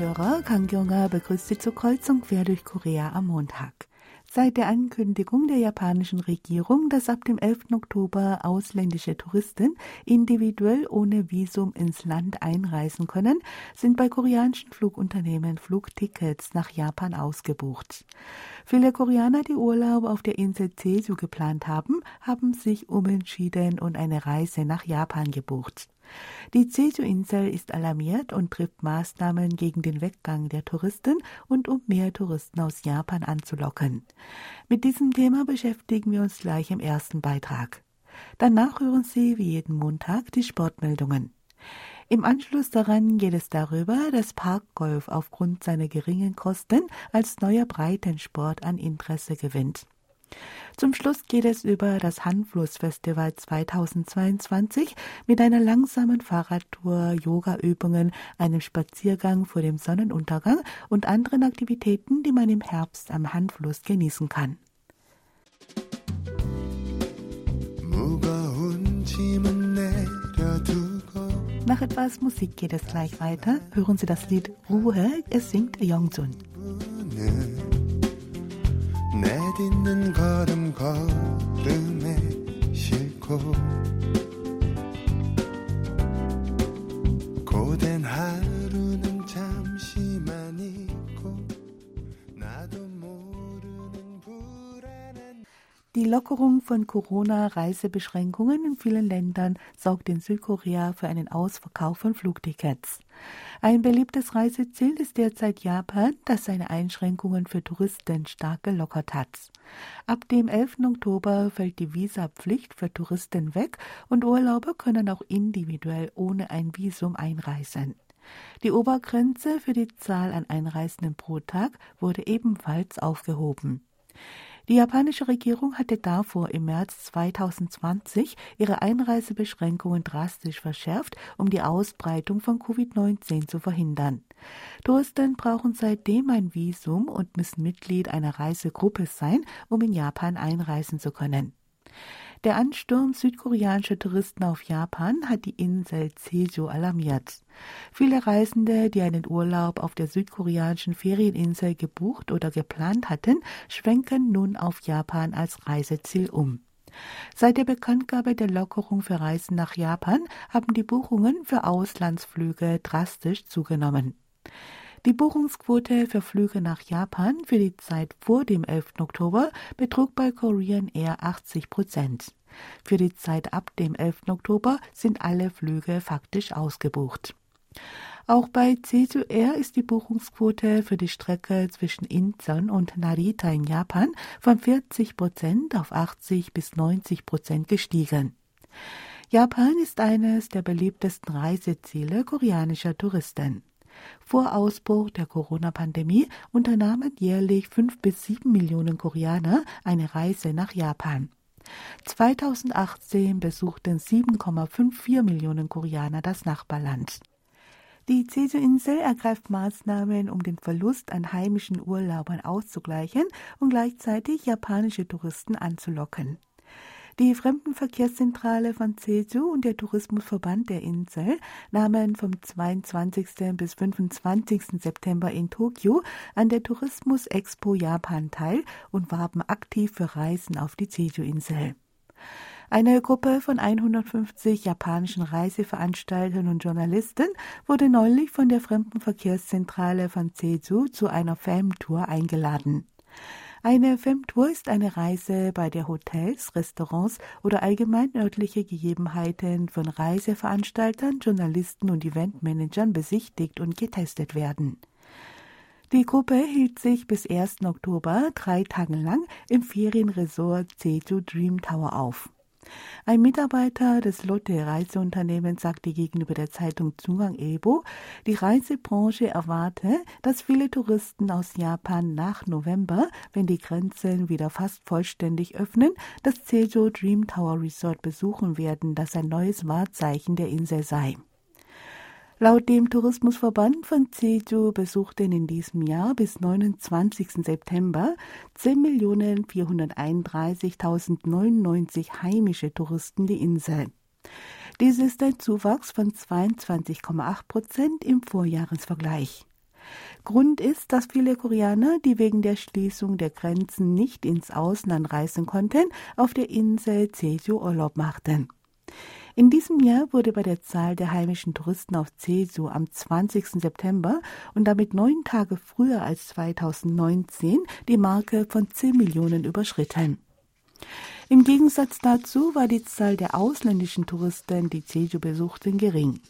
Hörer, Kang begrüßt Sie zur Kreuzung quer durch Korea am Montag. Seit der Ankündigung der japanischen Regierung, dass ab dem 11. Oktober ausländische Touristen individuell ohne Visum ins Land einreisen können, sind bei koreanischen Flugunternehmen Flugtickets nach Japan ausgebucht. Viele Koreaner, die Urlaub auf der Insel Jeju geplant haben, haben sich umentschieden und eine Reise nach Japan gebucht. Die Jeju-Insel ist alarmiert und trifft Maßnahmen gegen den Weggang der Touristen und um mehr Touristen aus Japan anzulocken. Mit diesem Thema beschäftigen wir uns gleich im ersten Beitrag. Danach hören Sie wie jeden Montag die Sportmeldungen. Im Anschluss daran geht es darüber, dass Parkgolf aufgrund seiner geringen Kosten als neuer Breitensport an Interesse gewinnt. Zum Schluss geht es über das Hanflussfestival 2022 mit einer langsamen Fahrradtour, Yogaübungen, einem Spaziergang vor dem Sonnenuntergang und anderen Aktivitäten, die man im Herbst am Hanfluss genießen kann. Nach etwas Musik geht es gleich weiter. Hören Sie das Lied Ruhe, es singt Yongsun. 내딛는 걸음 걸음에 싣고 고된 하루 Die Lockerung von Corona-Reisebeschränkungen in vielen Ländern sorgt in Südkorea für einen Ausverkauf von Flugtickets. Ein beliebtes Reiseziel ist derzeit Japan, das seine Einschränkungen für Touristen stark gelockert hat. Ab dem 11. Oktober fällt die Visapflicht für Touristen weg und Urlauber können auch individuell ohne ein Visum einreisen. Die Obergrenze für die Zahl an Einreisenden pro Tag wurde ebenfalls aufgehoben. Die japanische Regierung hatte davor im März 2020 ihre Einreisebeschränkungen drastisch verschärft, um die Ausbreitung von Covid-19 zu verhindern. Touristen brauchen seitdem ein Visum und müssen Mitglied einer Reisegruppe sein, um in Japan einreisen zu können. Der Ansturm südkoreanischer Touristen auf Japan hat die Insel Jeju alarmiert. Viele Reisende, die einen Urlaub auf der südkoreanischen Ferieninsel gebucht oder geplant hatten, schwenken nun auf Japan als Reiseziel um. Seit der Bekanntgabe der Lockerung für Reisen nach Japan haben die Buchungen für Auslandsflüge drastisch zugenommen. Die Buchungsquote für Flüge nach Japan für die Zeit vor dem 11. Oktober betrug bei Korean Air 80 Prozent. Für die Zeit ab dem 11. Oktober sind alle Flüge faktisch ausgebucht. Auch bei Jeju Air ist die Buchungsquote für die Strecke zwischen Incheon und Narita in Japan von 40 Prozent auf 80 bis 90 Prozent gestiegen. Japan ist eines der beliebtesten Reiseziele koreanischer Touristen. Vor Ausbruch der Corona-Pandemie unternahmen jährlich fünf bis sieben Millionen Koreaner eine Reise nach Japan. 2018 besuchten 7,54 Millionen Koreaner das Nachbarland. Die Jeju-Insel ergreift Maßnahmen, um den Verlust an heimischen Urlaubern auszugleichen und gleichzeitig japanische Touristen anzulocken. Die Fremdenverkehrszentrale von Jeju und der Tourismusverband der Insel nahmen vom 22. bis 25. September in Tokio an der Tourismus Expo Japan teil und warben aktiv für Reisen auf die Jeju-Insel. Eine Gruppe von 150 japanischen Reiseveranstaltern und Journalisten wurde neulich von der Fremdenverkehrszentrale von Jeju zu einer Fam-Tour eingeladen. Eine Femtour ist eine Reise, bei der Hotels, Restaurants oder allgemein örtliche Gegebenheiten von Reiseveranstaltern, Journalisten und Eventmanagern besichtigt und getestet werden. Die Gruppe hielt sich bis 1. Oktober drei Tage lang im Ferienresort Jeju Dream Tower auf. Ein Mitarbeiter des Lotte Reiseunternehmens sagte gegenüber der Zeitung Zugang Ebo, die Reisebranche erwarte, dass viele Touristen aus Japan nach November, wenn die Grenzen wieder fast vollständig öffnen, das Jeju Dream Tower Resort besuchen werden, das ein neues Wahrzeichen der Insel sei. Laut dem Tourismusverband von Jeju besuchten in diesem Jahr bis 29. September 10.431.099 heimische Touristen die Insel. Dies ist ein Zuwachs von 22,8 Prozent im Vorjahresvergleich. Grund ist, dass viele Koreaner, die wegen der Schließung der Grenzen nicht ins Ausland reisen konnten, auf der Insel Jeju Urlaub machten. In diesem Jahr wurde bei der Zahl der heimischen Touristen auf Jeju am 20. September und damit neun Tage früher als 2019 die Marke von 10 Millionen überschritten. Im Gegensatz dazu war die Zahl der ausländischen Touristen, die Jeju besuchten, gering.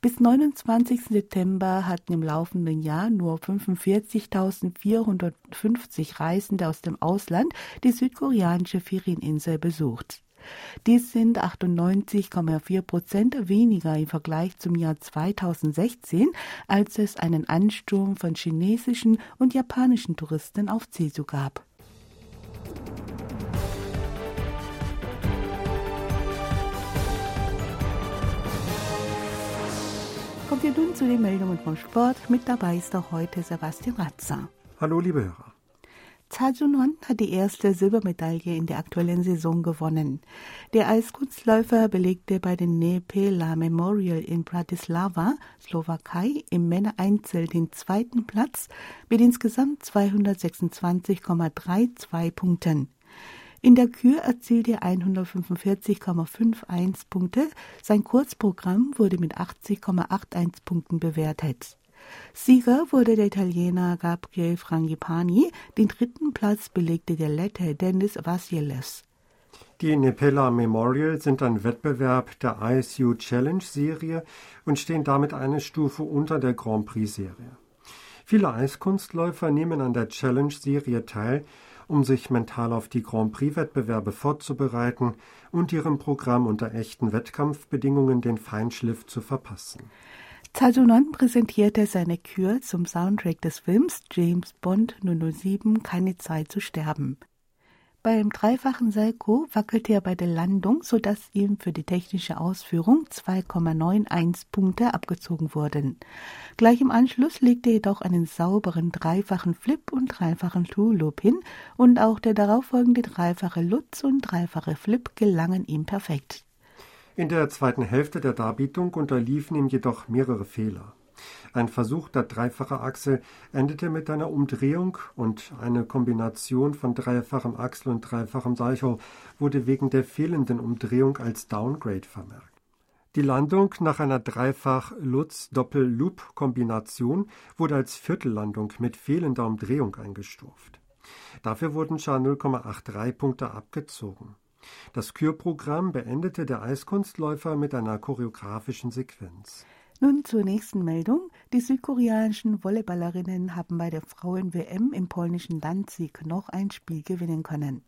Bis 29. September hatten im laufenden Jahr nur 45.450 Reisende aus dem Ausland die südkoreanische Ferieninsel besucht. Dies sind 98,4 Prozent weniger im Vergleich zum Jahr 2016, als es einen Ansturm von chinesischen und japanischen Touristen auf Jeju gab. Kommt ihr nun zu den Meldungen vom Sport. Mit dabei ist auch heute Sebastian Ratzer. Hallo, liebe Hörer. Cha Jun-won hat die erste Silbermedaille in der aktuellen Saison gewonnen. Der Eiskunstläufer belegte bei den Nepela Memorial in Bratislava, Slowakei, im Männereinzel den zweiten Platz mit insgesamt 226,32 Punkten. In der Kür erzielte er 145,51 Punkte. Sein Kurzprogramm wurde mit 80,81 Punkten bewertet. Sieger wurde der Italiener Gabriel Frangipani, den dritten Platz belegte der Lette Dennis Vasilevs. Die Nepela Memorial sind ein Wettbewerb der ISU Challenge Serie und stehen damit eine Stufe unter der Grand Prix Serie. Viele Eiskunstläufer nehmen an der Challenge Serie teil, um sich mental auf die Grand Prix Wettbewerbe vorzubereiten und ihrem Programm unter echten Wettkampfbedingungen den Feinschliff zu verpassen. Zajunon präsentierte seine Kür zum Soundtrack des Films James Bond 007 Keine Zeit zu sterben. Beim dreifachen Salko wackelte er bei der Landung, sodass ihm für die technische Ausführung 2,91 Punkte abgezogen wurden. Gleich im Anschluss legte er jedoch einen sauberen dreifachen Flip und dreifachen Two-Loop hin und auch der darauffolgende dreifache Lutz und dreifache Flip gelangen ihm perfekt. In der zweiten Hälfte der Darbietung unterliefen ihm jedoch mehrere Fehler. Ein versuchter dreifacher Achsel endete mit einer Umdrehung und eine Kombination von dreifachem Achsel und dreifachem Seichel wurde wegen der fehlenden Umdrehung als Downgrade vermerkt. Die Landung nach einer Dreifach-Lutz-Doppel-Loop-Kombination wurde als Viertellandung mit fehlender Umdrehung eingestuft. Dafür wurden Schar 0,83 Punkte abgezogen. Das Kürprogramm beendete der Eiskunstläufer mit einer choreografischen Sequenz. Nun zur nächsten Meldung. Die südkoreanischen Volleyballerinnen haben bei der Frauen-WM im polnischen Danzig noch ein Spiel gewinnen können.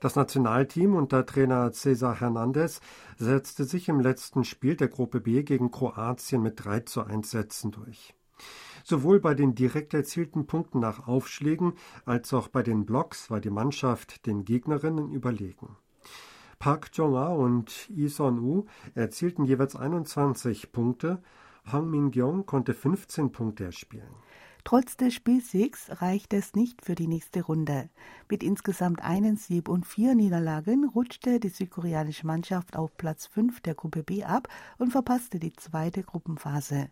Das Nationalteam unter Trainer Cesar Hernandez setzte sich im letzten Spiel der Gruppe B gegen Kroatien mit 3 zu 1 Sätzen durch. Sowohl bei den direkt erzielten Punkten nach Aufschlägen als auch bei den Blocks war die Mannschaft den Gegnerinnen überlegen. Park Jong-a und Lee Son-woo erzielten jeweils 21 Punkte, Hang Min-kyung konnte 15 Punkte erspielen. Trotz des Spielsiegs reicht es nicht für die nächste Runde. Mit insgesamt einen Sieg und vier Niederlagen rutschte die südkoreanische Mannschaft auf Platz 5 der Gruppe B ab und verpasste die zweite Gruppenphase.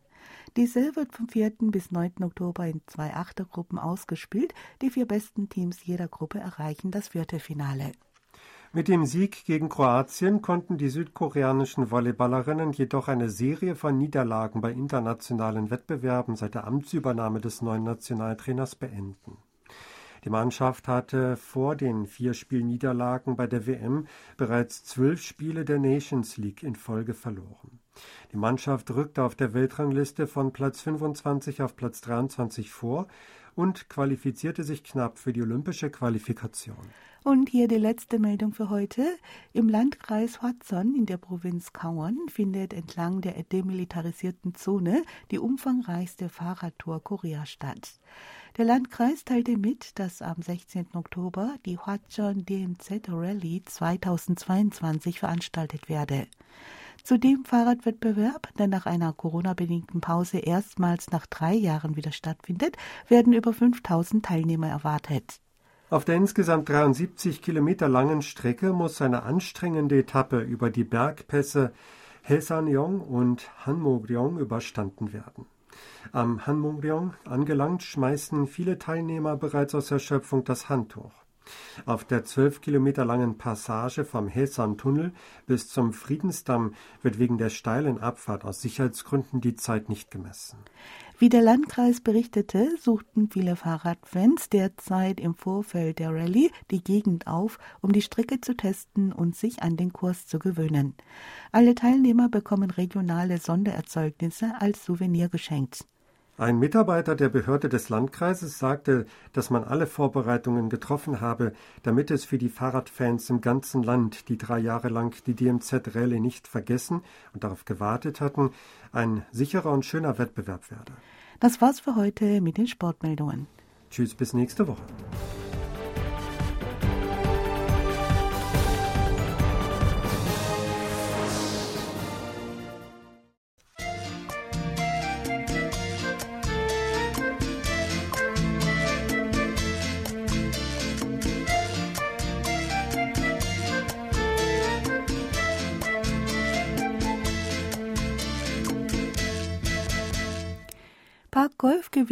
Diese wird vom 4. bis 9. Oktober in zwei Achtergruppen ausgespielt. Die vier besten Teams jeder Gruppe erreichen das vierte Finale. Mit dem Sieg gegen Kroatien konnten die südkoreanischen Volleyballerinnen jedoch eine Serie von Niederlagen bei internationalen Wettbewerben seit der Amtsübernahme des neuen Nationaltrainers beenden. Die Mannschaft hatte vor den vier Spielniederlagen bei der WM bereits zwölf Spiele der Nations League in Folge verloren. Die Mannschaft rückte auf der Weltrangliste von Platz 25 auf Platz 23 vor und qualifizierte sich knapp für die olympische Qualifikation. Und hier die letzte Meldung für heute. Im Landkreis Hudson in der Provinz Kauern findet entlang der demilitarisierten Zone die umfangreichste Fahrradtour Koreas statt. Der Landkreis teilte mit, dass am 16. Oktober die Hwadcheon DMZ Rally 2022 veranstaltet werde. Zu dem Fahrradwettbewerb, der nach einer Corona-bedingten Pause erstmals nach drei Jahren wieder stattfindet, werden über 5000 Teilnehmer erwartet. Auf der insgesamt 73 Kilometer langen Strecke muss eine anstrengende Etappe über die Bergpässe Hesanyeong und Hanmokryong überstanden werden. Am Hanmokryong angelangt, schmeißen viele Teilnehmer bereits aus Erschöpfung das Handtuch. Auf der zwölf Kilometer langen Passage vom Hesan-Tunnel bis zum Friedensdamm wird wegen der steilen Abfahrt aus Sicherheitsgründen die Zeit nicht gemessen. Wie der Landkreis berichtete, suchten viele Fahrradfans derzeit im Vorfeld der Rallye die Gegend auf, um die Strecke zu testen und sich an den Kurs zu gewöhnen. Alle Teilnehmer bekommen regionale Sondererzeugnisse als Souvenir geschenkt. Ein Mitarbeiter der Behörde des Landkreises sagte, dass man alle Vorbereitungen getroffen habe, damit es für die Fahrradfans im ganzen Land, die drei Jahre lang die DMZ-Rallye nicht vergessen und darauf gewartet hatten, ein sicherer und schöner Wettbewerb werde. Das war's für heute mit den Sportmeldungen. Tschüss, bis nächste Woche.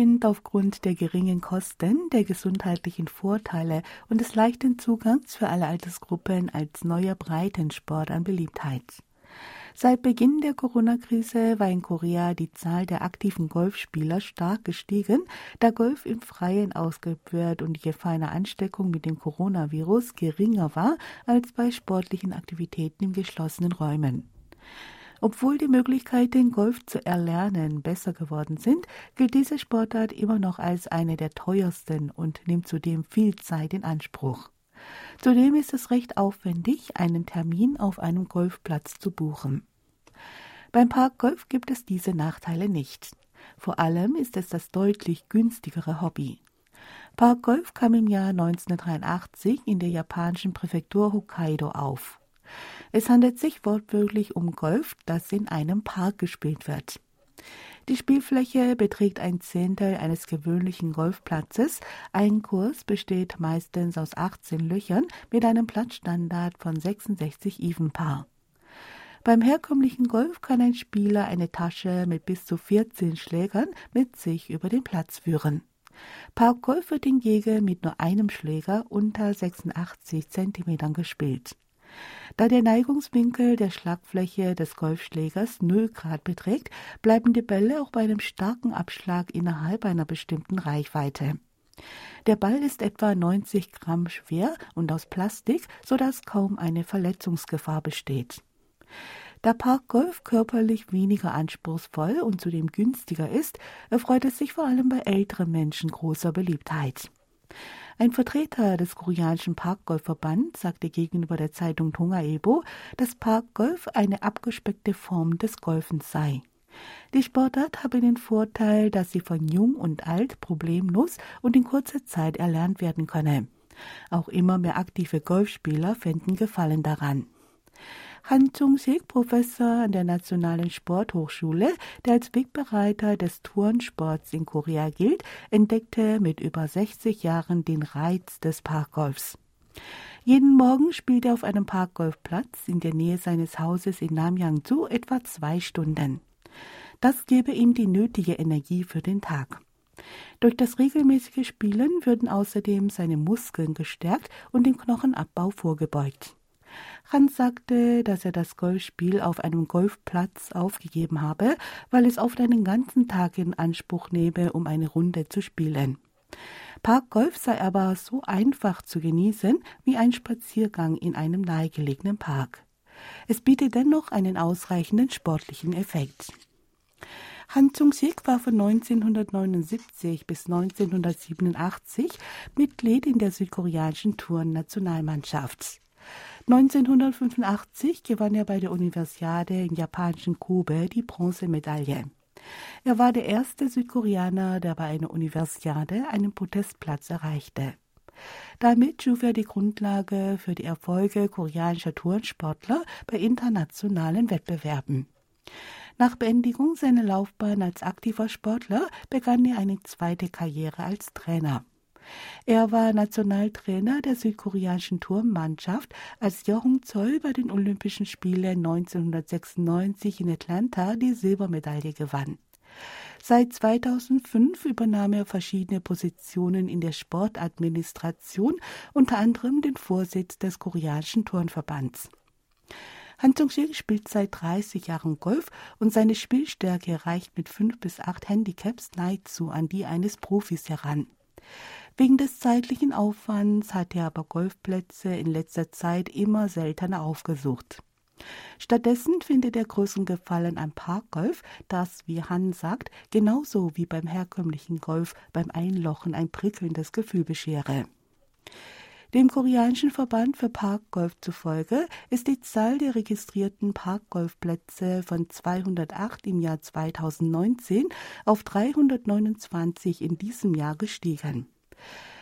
Gewinnt aufgrund der geringen Kosten, der gesundheitlichen Vorteile und des leichten Zugangs für alle Altersgruppen als neuer Breitensport an Beliebtheit. Seit Beginn der Corona-Krise war in Korea die Zahl der aktiven Golfspieler stark gestiegen, da Golf im Freien ausgeübt wird und die Gefahr einer Ansteckung mit dem Coronavirus geringer war als bei sportlichen Aktivitäten in geschlossenen Räumen. Obwohl die Möglichkeiten, Golf zu erlernen, besser geworden sind, gilt diese Sportart immer noch als eine der teuersten und nimmt zudem viel Zeit in Anspruch. Zudem ist es recht aufwendig, einen Termin auf einem Golfplatz zu buchen. Beim Parkgolf gibt es diese Nachteile nicht. Vor allem ist es das deutlich günstigere Hobby. Parkgolf kam im Jahr 1983 in der japanischen Präfektur Hokkaido auf. Es handelt sich wortwörtlich um Golf, das in einem Park gespielt wird. Die Spielfläche beträgt ein Zehntel eines gewöhnlichen Golfplatzes. Ein Kurs besteht meistens aus 18 Löchern mit einem Platzstandard von 66 Evenpaar. Beim herkömmlichen Golf kann ein Spieler eine Tasche mit bis zu 14 Schlägern mit sich über den Platz führen. Parkgolf wird hingegen mit nur einem Schläger unter 86 Zentimetern gespielt. Da der Neigungswinkel der Schlagfläche des Golfschlägers 0 Grad beträgt, bleiben die Bälle auch bei einem starken Abschlag innerhalb einer bestimmten Reichweite. Der Ball ist etwa 90 Gramm schwer und aus Plastik, sodass kaum eine Verletzungsgefahr besteht. Da Parkgolf körperlich weniger anspruchsvoll und zudem günstiger ist, erfreut es sich vor allem bei älteren Menschen großer Beliebtheit. Ein Vertreter des koreanischen Parkgolfverbands sagte gegenüber der Zeitung Tongaebo, dass Parkgolf eine abgespeckte Form des Golfens sei. Die Sportart habe den Vorteil, dass sie von jung und alt problemlos und in kurzer Zeit erlernt werden könne. Auch immer mehr aktive Golfspieler fänden Gefallen daran. Han Chung-sik, Professor an der Nationalen Sporthochschule, der als Wegbereiter des Turnsports in Korea gilt, entdeckte mit über 60 Jahren den Reiz des Parkgolfs. Jeden Morgen spielt er auf einem Parkgolfplatz in der Nähe seines Hauses in Namyang-zu etwa zwei Stunden. Das gebe ihm die nötige Energie für den Tag. Durch das regelmäßige Spielen würden außerdem seine Muskeln gestärkt und dem Knochenabbau vorgebeugt. Hans sagte, dass er das Golfspiel auf einem Golfplatz aufgegeben habe, weil es oft einen ganzen Tag in Anspruch nehme, um eine Runde zu spielen. Parkgolf sei aber so einfach zu genießen wie ein Spaziergang in einem nahegelegenen Park. Es bietet dennoch einen ausreichenden sportlichen Effekt. Han Chung-sik war von 1979 bis 1987 Mitglied in der südkoreanischen Tourennationalmannschaft. 1985 gewann er bei der Universiade in japanischen Kobe die Bronzemedaille. Er war der erste Südkoreaner, der bei einer Universiade einen Podestplatz erreichte. Damit schuf er die Grundlage für die Erfolge koreanischer Turnsportler bei internationalen Wettbewerben. Nach Beendigung seiner Laufbahn als aktiver Sportler begann er eine zweite Karriere als Trainer. Er war Nationaltrainer der südkoreanischen Turmmannschaft, als Jochung Zoll bei den Olympischen Spielen 1996 in Atlanta die Silbermedaille gewann. Seit 2005 übernahm er verschiedene Positionen in der Sportadministration, unter anderem den Vorsitz des koreanischen Turnverbands. Han Jung-sik spielt seit 30 Jahren Golf und seine Spielstärke reicht mit fünf bis acht Handicaps nahezu an die eines Profis heran. Wegen des zeitlichen Aufwands hat er aber Golfplätze in letzter Zeit immer seltener aufgesucht. Stattdessen findet er größten Gefallen am Parkgolf, das, wie Han sagt, genauso wie beim herkömmlichen Golf beim Einlochen ein prickelndes Gefühl beschere. Dem koreanischen Verband für Parkgolf zufolge ist die Zahl der registrierten Parkgolfplätze von 208 im Jahr 2019 auf 329 in diesem Jahr gestiegen.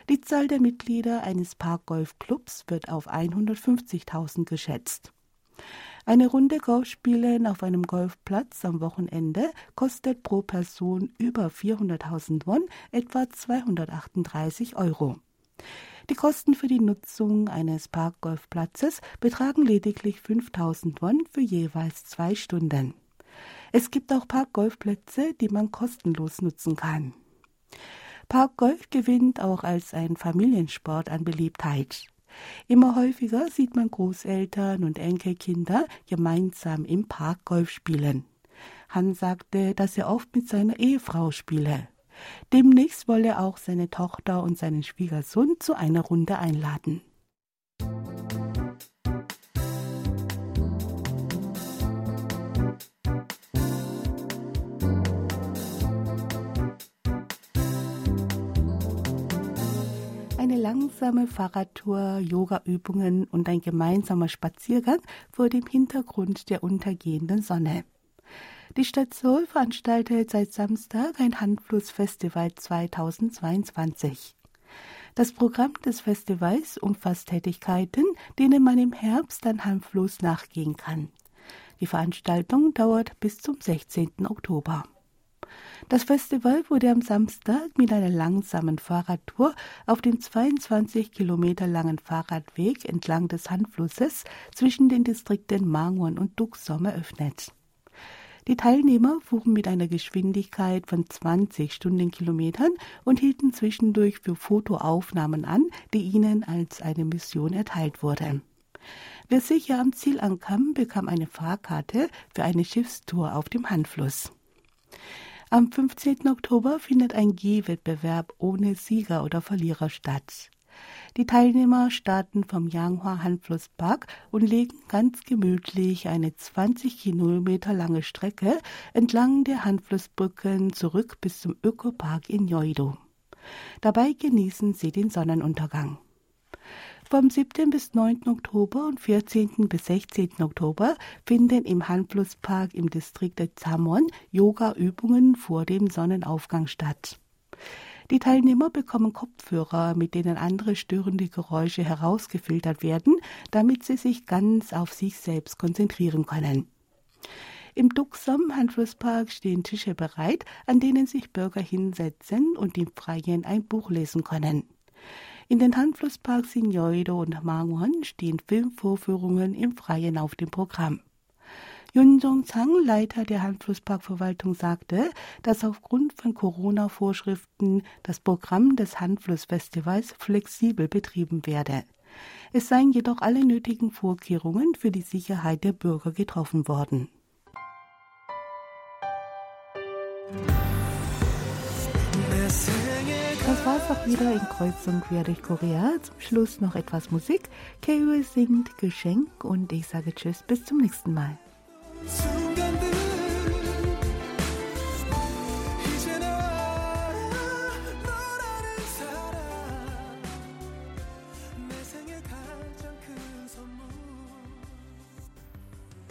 Die Zahl der Mitglieder eines Parkgolfclubs wird auf 150.000 geschätzt. Eine Runde Golfspielen auf einem Golfplatz am Wochenende kostet pro Person über 400.000 Won, etwa 238 Euro. Die Kosten für die Nutzung eines Parkgolfplatzes betragen lediglich 5000 Won für jeweils zwei Stunden. Es gibt auch Parkgolfplätze, die man kostenlos nutzen kann. Parkgolf gewinnt auch als ein Familiensport an Beliebtheit. Immer häufiger sieht man Großeltern und Enkelkinder gemeinsam im Parkgolf spielen. Han sagte, dass er oft mit seiner Ehefrau spiele. Demnächst wolle er auch seine Tochter und seinen Schwiegersohn zu einer Runde einladen. Langsame Fahrradtour, Yogaübungen und ein gemeinsamer Spaziergang vor dem Hintergrund der untergehenden Sonne. Die Stadt Seoul veranstaltet seit Samstag ein Handflussfestival 2022. Das Programm des Festivals umfasst Tätigkeiten, denen man im Herbst an Handfluss nachgehen kann. Die Veranstaltung dauert bis zum 16. Oktober. Das Festival wurde am Samstag mit einer langsamen Fahrradtour auf dem 22 Kilometer langen Fahrradweg entlang des Hanflusses zwischen den Distrikten Mangwon und Duksom eröffnet. Die Teilnehmer fuhren mit einer Geschwindigkeit von 20 Stundenkilometern und hielten zwischendurch für Fotoaufnahmen an, die ihnen als eine Mission erteilt wurde. Wer sicher am Ziel ankam, bekam eine Fahrkarte für eine Schiffstour auf dem Handfluss. Am 15. Oktober findet ein Gehwettbewerb ohne Sieger oder Verlierer statt. Die Teilnehmer starten vom Yanghua Hanflusspark und legen ganz gemütlich eine 20 Kilometer lange Strecke entlang der Hanflussbrücken zurück bis zum Ökopark in Yoido. Dabei genießen sie den Sonnenuntergang. Vom 7. bis 9. Oktober und 14. bis 16. Oktober finden im Hanflusspark im Distrikt Zamon Yoga-Übungen vor dem Sonnenaufgang statt. Die Teilnehmer bekommen Kopfhörer, mit denen andere störende Geräusche herausgefiltert werden, damit sie sich ganz auf sich selbst konzentrieren können. Im Duxam Handflusspark stehen Tische bereit, an denen sich Bürger hinsetzen und im Freien ein Buch lesen können. In den Handflussparks in Yeouido und Mangwon stehen Filmvorführungen im Freien auf dem Programm. Yun Jong-chang, Leiter der Handflussparkverwaltung, sagte, dass aufgrund von Corona-Vorschriften das Programm des Handflussfestivals flexibel betrieben werde. Es seien jedoch alle nötigen Vorkehrungen für die Sicherheit der Bürger getroffen worden. Das war's auch wieder in Kreuzung quer durch Korea. Zum Schluss noch etwas Musik. KU singt Geschenk und ich sage Tschüss, bis zum nächsten Mal.